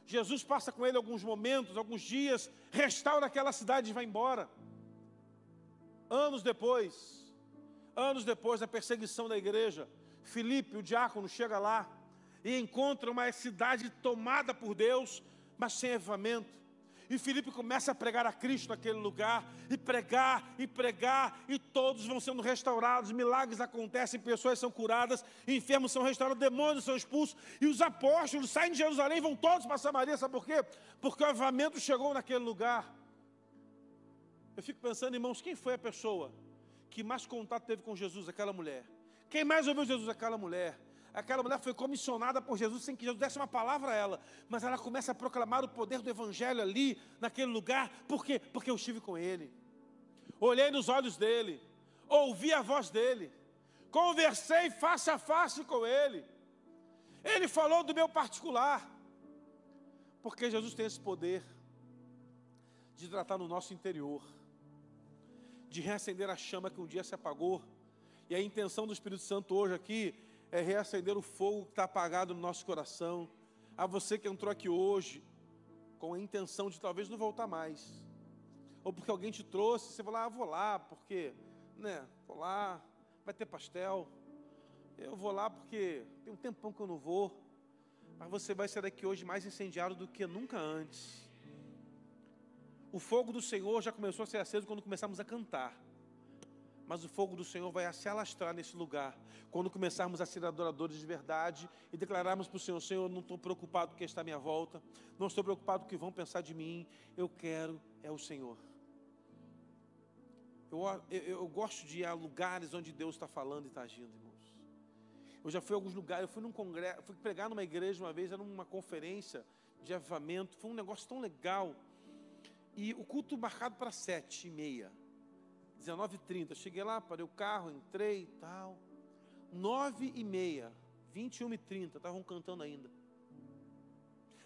Jesus passa com ele alguns momentos, alguns dias, restaura aquela cidade e vai embora. Anos depois, anos depois da perseguição da igreja, Filipe, o diácono, chega lá e encontra uma cidade tomada por Deus, mas sem avivamento. E Filipe começa a pregar a Cristo naquele lugar, e pregar, e pregar, e todos vão sendo restaurados, milagres acontecem, pessoas são curadas, enfermos são restaurados, demônios são expulsos, e os apóstolos saem de Jerusalém e vão todos para Samaria, sabe por quê? Porque o avivamento chegou naquele lugar. Eu fico pensando, irmãos, quem foi a pessoa que mais contato teve com Jesus? Aquela mulher. Quem mais ouviu Jesus? Aquela mulher. Aquela mulher foi comissionada por Jesus sem que Jesus desse uma palavra a ela, mas ela começa a proclamar o poder do Evangelho ali, naquele lugar, por quê? Porque eu estive com ele, olhei nos olhos dele, ouvi a voz dele, conversei face a face com ele. Ele falou do meu particular, porque Jesus tem esse poder de tratar no nosso interior, de reacender a chama que um dia se apagou. E a intenção do Espírito Santo hoje aqui é reacender o fogo que está apagado no nosso coração. A você que entrou aqui hoje com a intenção de talvez não voltar mais, ou porque alguém te trouxe, você falou, ah, vou lá, porque, né, vou lá, vai ter pastel, eu vou lá porque tem um tempão que eu não vou, mas você vai sair daqui hoje mais incendiado do que nunca antes. O fogo do Senhor já começou a ser aceso quando começamos a cantar. Mas o fogo do Senhor vai se alastrar nesse lugar. Quando começarmos a ser adoradores de verdade e declararmos para o Senhor: Senhor, não estou preocupado com quem está à minha volta, não estou preocupado com o que vão pensar de mim, eu quero é o Senhor. Eu, eu, eu gosto de ir a lugares onde Deus está falando e está agindo, irmãos. Eu já fui a alguns lugares, eu fui num congresso, fui pregar numa igreja uma vez, era uma conferência de avivamento, foi um negócio tão legal. E o culto marcado para sete e meia. 19h30. Cheguei lá, parei o carro, entrei e tal. 9 e meia, 21 e 30, estavam cantando ainda.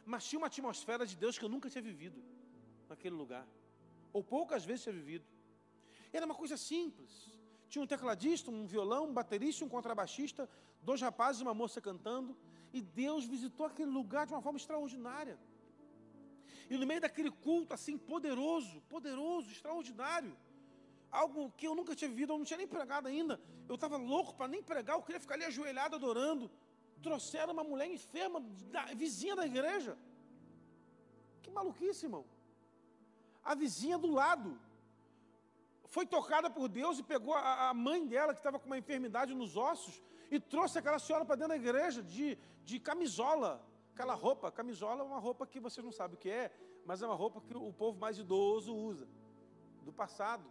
Mas tinha uma atmosfera de Deus que eu nunca tinha vivido naquele lugar. Ou poucas vezes tinha vivido. Era uma coisa simples. Tinha um tecladista, um violão, um baterista, um contrabaixista, dois rapazes e uma moça cantando. E Deus visitou aquele lugar de uma forma extraordinária. E no meio daquele culto assim poderoso, poderoso, extraordinário, algo que eu nunca tinha vivido, eu não tinha nem pregado ainda. Eu estava louco para nem pregar, eu queria ficar ali ajoelhado adorando. Trouxeram uma mulher enferma, da, vizinha da igreja. Que maluquice, irmão. A vizinha do lado foi tocada por Deus e pegou a, a mãe dela, que estava com uma enfermidade nos ossos, e trouxe aquela senhora para dentro da igreja de, de camisola. Aquela roupa, camisola é uma roupa que vocês não sabem o que é, mas é uma roupa que o povo mais idoso usa, do passado.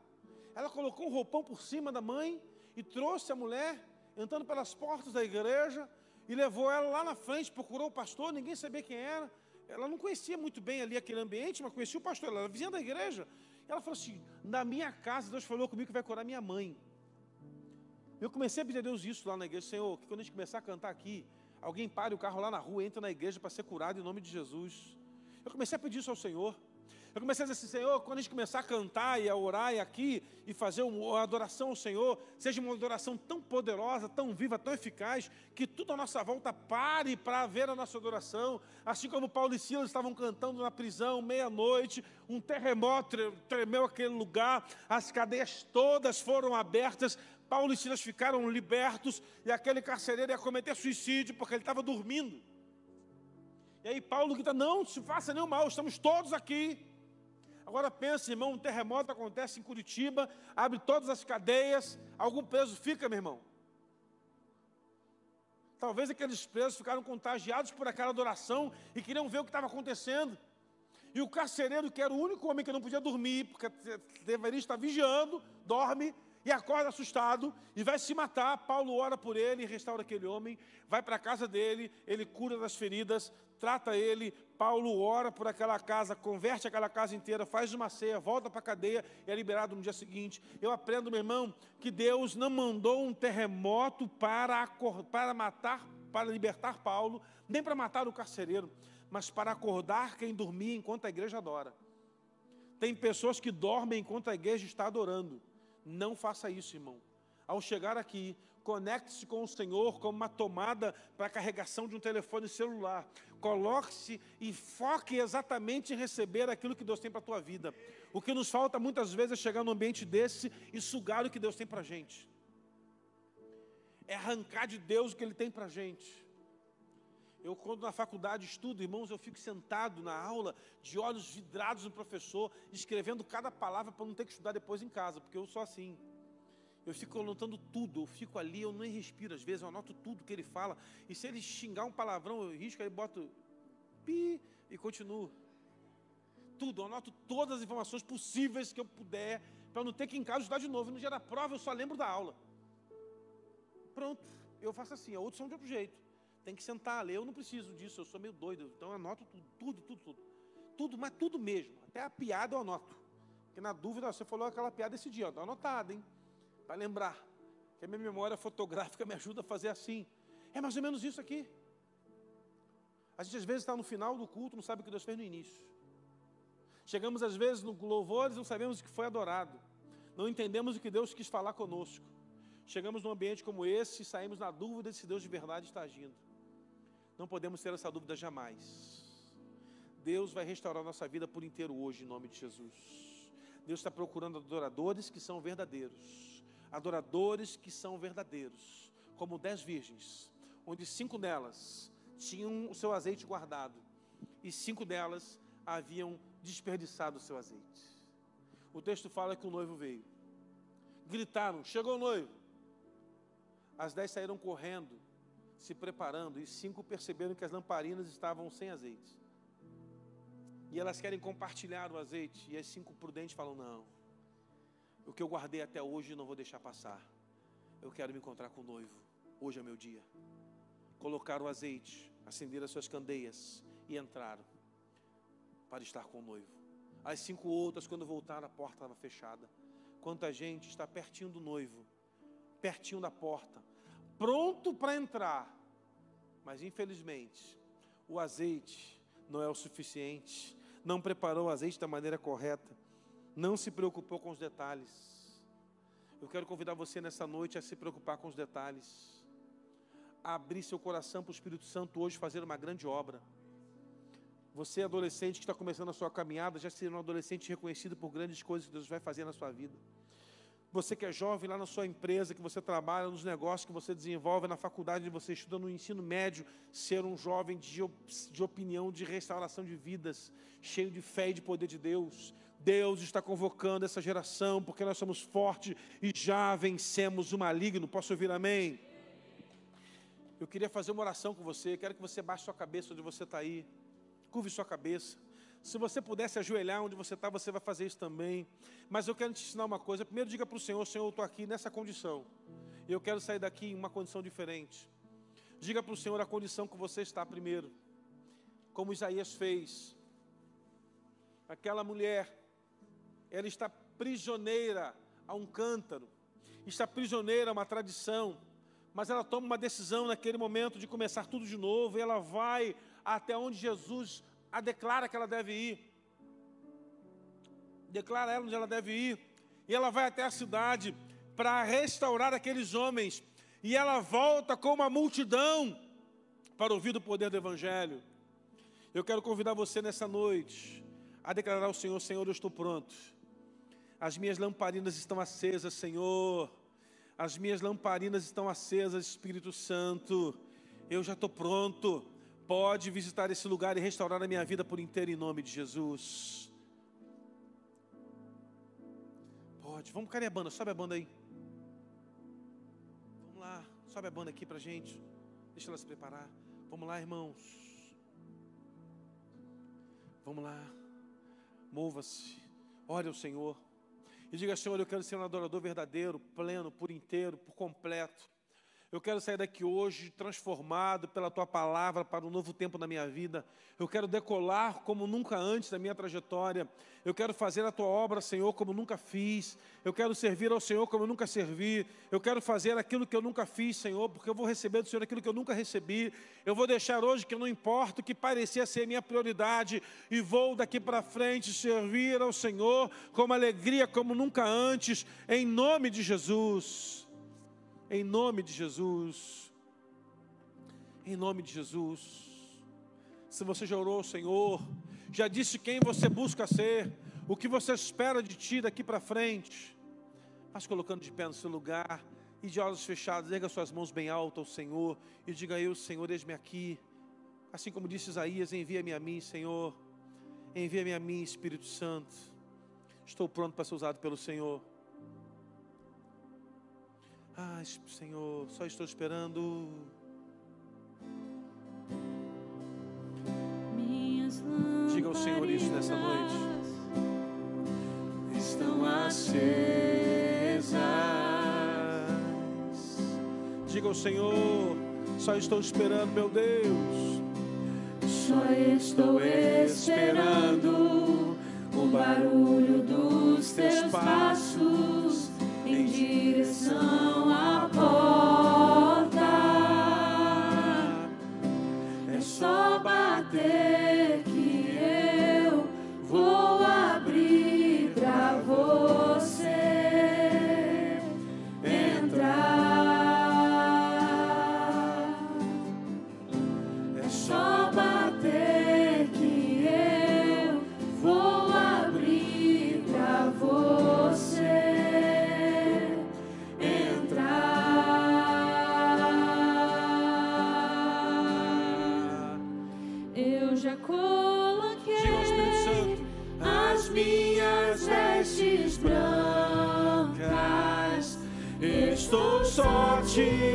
Ela colocou um roupão por cima da mãe e trouxe a mulher, entrando pelas portas da igreja, e levou ela lá na frente, procurou o pastor, ninguém sabia quem era. Ela não conhecia muito bem ali aquele ambiente, mas conhecia o pastor, ela era vizinha da igreja. Ela falou assim: Na minha casa, Deus falou comigo que vai curar minha mãe. Eu comecei a pedir a Deus isso lá na igreja, Senhor, que quando a gente começar a cantar aqui, alguém pare o carro lá na rua, entra na igreja para ser curado em nome de Jesus. Eu comecei a pedir isso ao Senhor. Eu comecei a dizer assim, Senhor, quando a gente começar a cantar e a orar e aqui e fazer uma adoração ao Senhor, seja uma adoração tão poderosa, tão viva, tão eficaz, que tudo à nossa volta pare para ver a nossa adoração. Assim como Paulo e Silas estavam cantando na prisão, meia-noite, um terremoto tremeu aquele lugar, as cadeias todas foram abertas, Paulo e Silas ficaram libertos e aquele carcereiro ia cometer suicídio porque ele estava dormindo. E aí Paulo grita: Não se faça nenhum mal, estamos todos aqui. Agora pensa, irmão, um terremoto acontece em Curitiba, abre todas as cadeias, algum preso fica, meu irmão. Talvez aqueles presos ficaram contagiados por aquela adoração e queriam ver o que estava acontecendo. E o carcereiro, que era o único homem que não podia dormir, porque deveria estar vigiando, dorme e acorda assustado e vai se matar. Paulo ora por ele restaura aquele homem, vai para a casa dele, ele cura das feridas, trata ele. Paulo ora por aquela casa, converte aquela casa inteira, faz uma ceia, volta para a cadeia e é liberado no dia seguinte. Eu aprendo, meu irmão, que Deus não mandou um terremoto para, para matar, para libertar Paulo, nem para matar o carcereiro, mas para acordar quem dormia enquanto a igreja adora. Tem pessoas que dormem enquanto a igreja está adorando. Não faça isso, irmão. Ao chegar aqui, conecte-se com o Senhor como uma tomada para carregação de um telefone celular. Coloque-se e foque exatamente em receber aquilo que Deus tem para a tua vida. O que nos falta muitas vezes é chegar num ambiente desse e sugar o que Deus tem para a gente. É arrancar de Deus o que Ele tem para a gente. Eu, quando na faculdade estudo, irmãos, eu fico sentado na aula, de olhos vidrados no professor, escrevendo cada palavra para não ter que estudar depois em casa, porque eu sou assim. Eu fico anotando tudo, eu fico ali, eu nem respiro às vezes, eu anoto tudo que ele fala. E se ele xingar um palavrão, eu risco, aí boto pi e continuo. Tudo, eu anoto todas as informações possíveis que eu puder, para não ter que em casa estudar de novo. No dia da prova eu só lembro da aula. Pronto, eu faço assim, outros são de outro jeito. Tem que sentar, ler, eu não preciso disso, eu sou meio doido. Então eu anoto tudo, tudo, tudo, tudo. Tudo, mas tudo mesmo. Até a piada eu anoto. Porque na dúvida, você falou aquela piada esse dia, está anotada, hein? para lembrar. Que a minha memória fotográfica me ajuda a fazer assim. É mais ou menos isso aqui. A gente às vezes está no final do culto, não sabe o que Deus fez no início. Chegamos às vezes no louvores, não sabemos o que foi adorado. Não entendemos o que Deus quis falar conosco. Chegamos num ambiente como esse e saímos na dúvida de se Deus de verdade está agindo. Não podemos ter essa dúvida jamais. Deus vai restaurar nossa vida por inteiro hoje, em nome de Jesus. Deus está procurando adoradores que são verdadeiros. Adoradores que são verdadeiros. Como dez virgens, onde cinco delas tinham o seu azeite guardado e cinco delas haviam desperdiçado o seu azeite. O texto fala que o noivo veio. Gritaram: Chegou o noivo. As dez saíram correndo, se preparando, e cinco perceberam que as lamparinas estavam sem azeite. E elas querem compartilhar o azeite, e as cinco prudentes falam: Não, o que eu guardei até hoje não vou deixar passar. Eu quero me encontrar com o noivo. Hoje é meu dia. Colocaram o azeite, acenderam as suas candeias e entraram para estar com o noivo. As cinco outras, quando voltaram, a porta estava fechada. Quanta gente está pertinho do noivo, pertinho da porta, pronto para entrar, mas infelizmente o azeite não é o suficiente, não preparou o azeite da maneira correta, não se preocupou com os detalhes. Eu quero convidar você nessa noite a se preocupar com os detalhes, a abrir seu coração para o Espírito Santo hoje fazer uma grande obra. Você, adolescente que está começando a sua caminhada, já será um adolescente reconhecido por grandes coisas que Deus vai fazer na sua vida. Você que é jovem lá na sua empresa, que você trabalha, nos negócios que você desenvolve, na faculdade que você estuda, no ensino médio, ser um jovem de, de opinião, de restauração de vidas, cheio de fé e de poder de Deus. Deus está convocando essa geração, porque nós somos fortes e já vencemos o maligno. Posso ouvir amém? Eu queria fazer uma oração com você, quero que você baixe sua cabeça onde você está aí, curve sua cabeça. Se você pudesse ajoelhar onde você está, você vai fazer isso também. Mas eu quero te ensinar uma coisa. Primeiro, diga para o Senhor: Senhor, eu estou aqui nessa condição. E eu quero sair daqui em uma condição diferente. Diga para o Senhor a condição que você está primeiro. Como Isaías fez. Aquela mulher, ela está prisioneira a um cântaro, está prisioneira a uma tradição, mas ela toma uma decisão naquele momento de começar tudo de novo, e ela vai até onde Jesus a declara que ela deve ir. Declara ela onde ela deve ir. E ela vai até a cidade para restaurar aqueles homens. E ela volta com uma multidão para ouvir o poder do Evangelho. Eu quero convidar você nessa noite a declarar ao Senhor: Senhor, eu estou pronto. As minhas lamparinas estão acesas, Senhor. As minhas lamparinas estão acesas, Espírito Santo. Eu já estou pronto pode visitar esse lugar e restaurar a minha vida por inteiro em nome de Jesus. Pode. Vamos, cadê a banda? Sobe a banda aí. Vamos lá. Sobe a banda aqui pra gente. Deixa ela se preparar. Vamos lá, irmãos. Vamos lá. Mova-se. Ore ao Senhor. E diga, Senhor, eu quero ser um adorador verdadeiro, pleno, por inteiro, por completo. Eu quero sair daqui hoje transformado pela tua palavra para um novo tempo na minha vida. Eu quero decolar como nunca antes da minha trajetória. Eu quero fazer a tua obra, Senhor, como nunca fiz. Eu quero servir ao Senhor como nunca servi. Eu quero fazer aquilo que eu nunca fiz, Senhor, porque eu vou receber do Senhor aquilo que eu nunca recebi. Eu vou deixar hoje que não importa o que parecia ser minha prioridade e vou daqui para frente servir ao Senhor com alegria como nunca antes, em nome de Jesus. Em nome de Jesus. Em nome de Jesus. Se você já orou, Senhor, já disse quem você busca ser, o que você espera de ti daqui para frente, mas colocando de pé no seu lugar e de olhos fechados, erga suas mãos bem alto ao Senhor e diga: Eu, Senhor, eis-me aqui. Assim como disse Isaías: Envia-me a mim, Senhor. Envia-me a mim, Espírito Santo. Estou pronto para ser usado pelo Senhor. Ah, Senhor, só estou esperando. Diga ao Senhor isso nessa noite. Estão acesas. Diga ao Senhor, só estou esperando, meu Deus. Só estou esperando o barulho dos teus passos em direção à porta. É só bater. Jesus.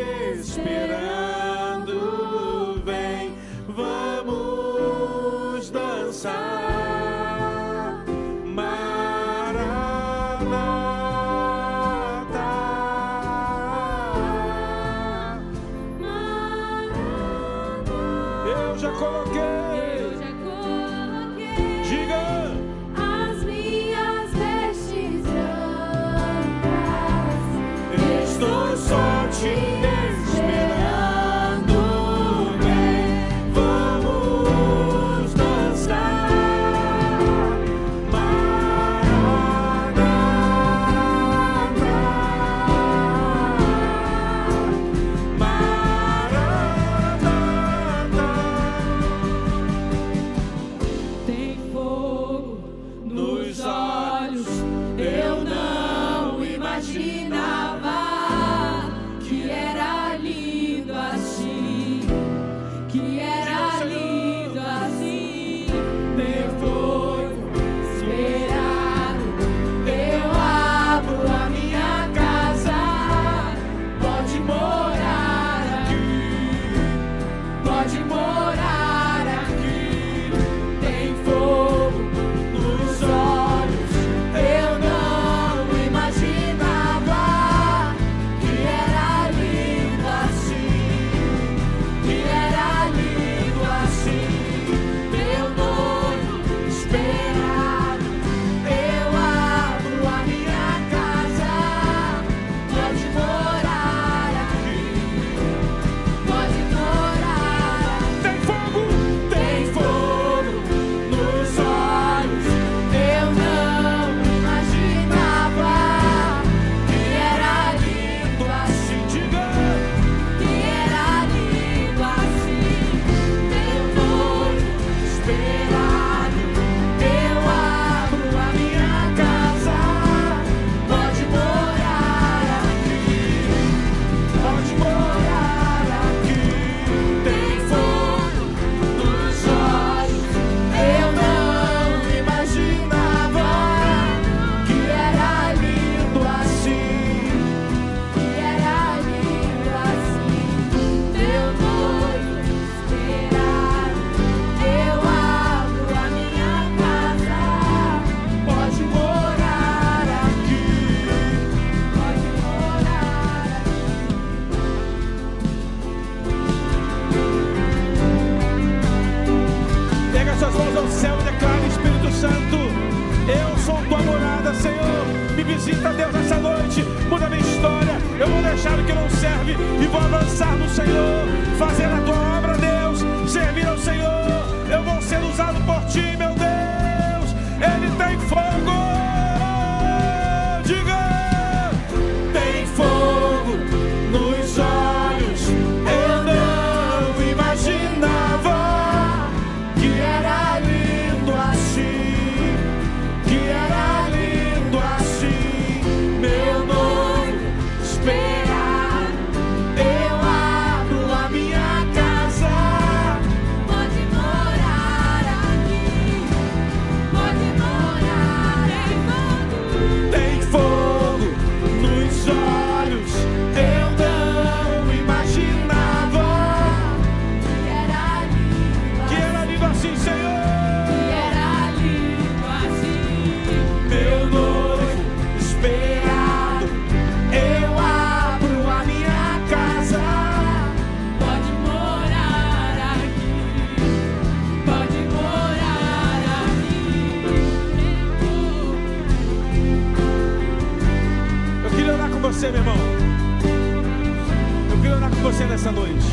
nessa noite.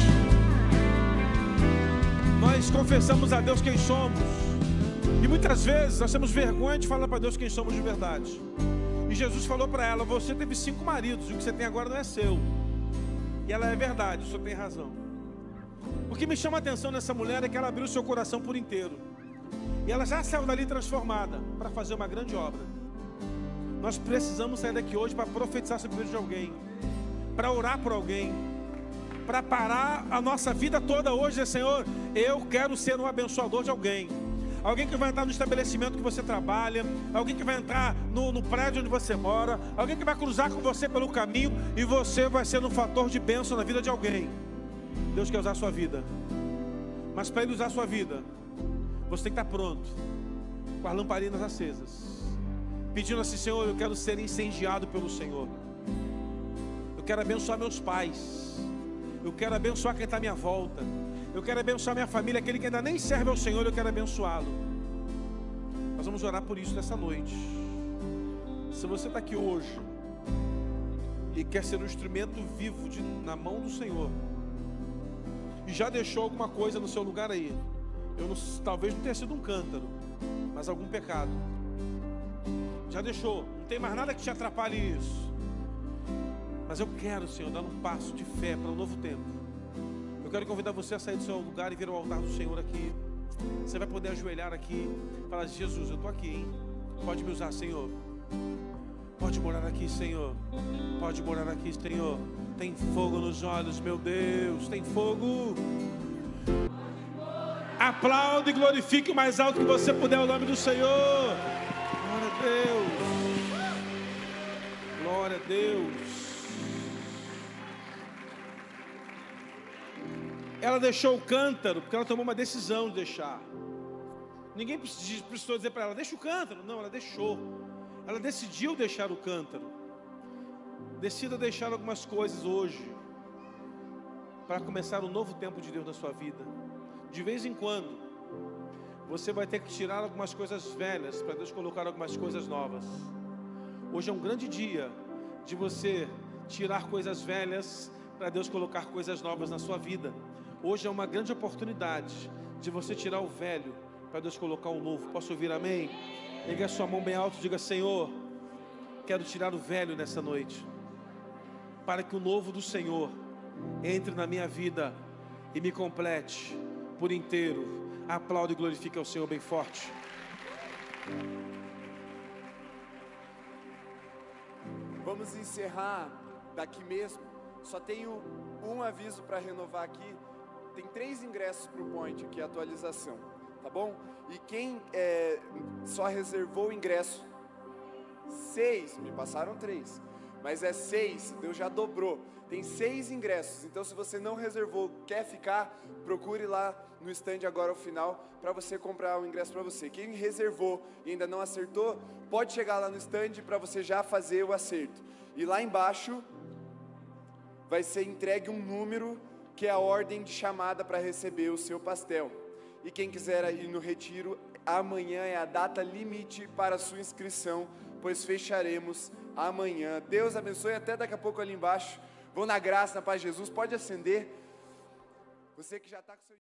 Nós confessamos a Deus quem somos. E muitas vezes nós temos vergonha de falar para Deus quem somos de verdade. E Jesus falou para ela: Você teve cinco maridos, e o que você tem agora não é seu. E ela é verdade, o senhor tem razão. O que me chama a atenção nessa mulher é que ela abriu seu coração por inteiro. E ela já saiu dali transformada para fazer uma grande obra. Nós precisamos sair daqui hoje para profetizar sobre o de alguém, para orar por alguém, para parar a nossa vida toda hoje dizer, Senhor, eu quero ser um abençoador de alguém. Alguém que vai entrar no estabelecimento que você trabalha, alguém que vai entrar no, no prédio onde você mora, alguém que vai cruzar com você pelo caminho e você vai ser um fator de bênção na vida de alguém. Deus quer usar a sua vida, mas para Ele usar a sua vida, você tem que estar pronto, com as lamparinas acesas, pedindo assim: Senhor, eu quero ser incendiado pelo Senhor, eu quero abençoar meus pais eu quero abençoar quem está à minha volta. Eu quero abençoar minha família, aquele que ainda nem serve ao Senhor, eu quero abençoá-lo. Nós vamos orar por isso nessa noite. Se você está aqui hoje e quer ser um instrumento vivo de, na mão do Senhor, e já deixou alguma coisa no seu lugar aí, eu não, talvez não tenha sido um cântaro, mas algum pecado. Já deixou, não tem mais nada que te atrapalhe isso. Mas eu quero, Senhor, dar um passo de fé para um novo tempo. Eu quero convidar você a sair do seu lugar e vir ao altar do Senhor aqui. Você vai poder ajoelhar aqui e falar: Jesus, eu estou aqui, hein? Pode me usar, Senhor. Pode morar aqui, Senhor. Pode morar aqui, Senhor. Tem fogo nos olhos, meu Deus. Tem fogo. Aplaude e glorifique o mais alto que você puder o nome do Senhor. Glória a Deus. Glória a Deus. Ela deixou o cântaro porque ela tomou uma decisão de deixar. Ninguém precisou dizer para ela, deixa o cântaro. Não, ela deixou. Ela decidiu deixar o cântaro. Decida deixar algumas coisas hoje para começar um novo tempo de Deus na sua vida. De vez em quando, você vai ter que tirar algumas coisas velhas para Deus colocar algumas coisas novas. Hoje é um grande dia de você tirar coisas velhas para Deus colocar coisas novas na sua vida. Hoje é uma grande oportunidade de você tirar o velho para Deus colocar o novo. Posso ouvir amém? Pegue a sua mão bem alto e diga: Senhor, quero tirar o velho nessa noite, para que o novo do Senhor entre na minha vida e me complete por inteiro. Aplaude e glorifique ao Senhor bem forte. Vamos encerrar daqui mesmo. Só tenho um aviso para renovar aqui. Tem três ingressos para o Point aqui, atualização, tá bom? E quem é, só reservou o ingresso, seis, me passaram três, mas é seis, Deus já dobrou. Tem seis ingressos, então se você não reservou, quer ficar, procure lá no stand agora ao final para você comprar o ingresso para você. Quem reservou e ainda não acertou, pode chegar lá no stand para você já fazer o acerto. E lá embaixo vai ser entregue um número que é a ordem de chamada para receber o seu pastel. E quem quiser ir no retiro, amanhã é a data limite para a sua inscrição, pois fecharemos amanhã. Deus abençoe até daqui a pouco ali embaixo. Vão na graça, na paz de Jesus. Pode acender. Você que já está com seu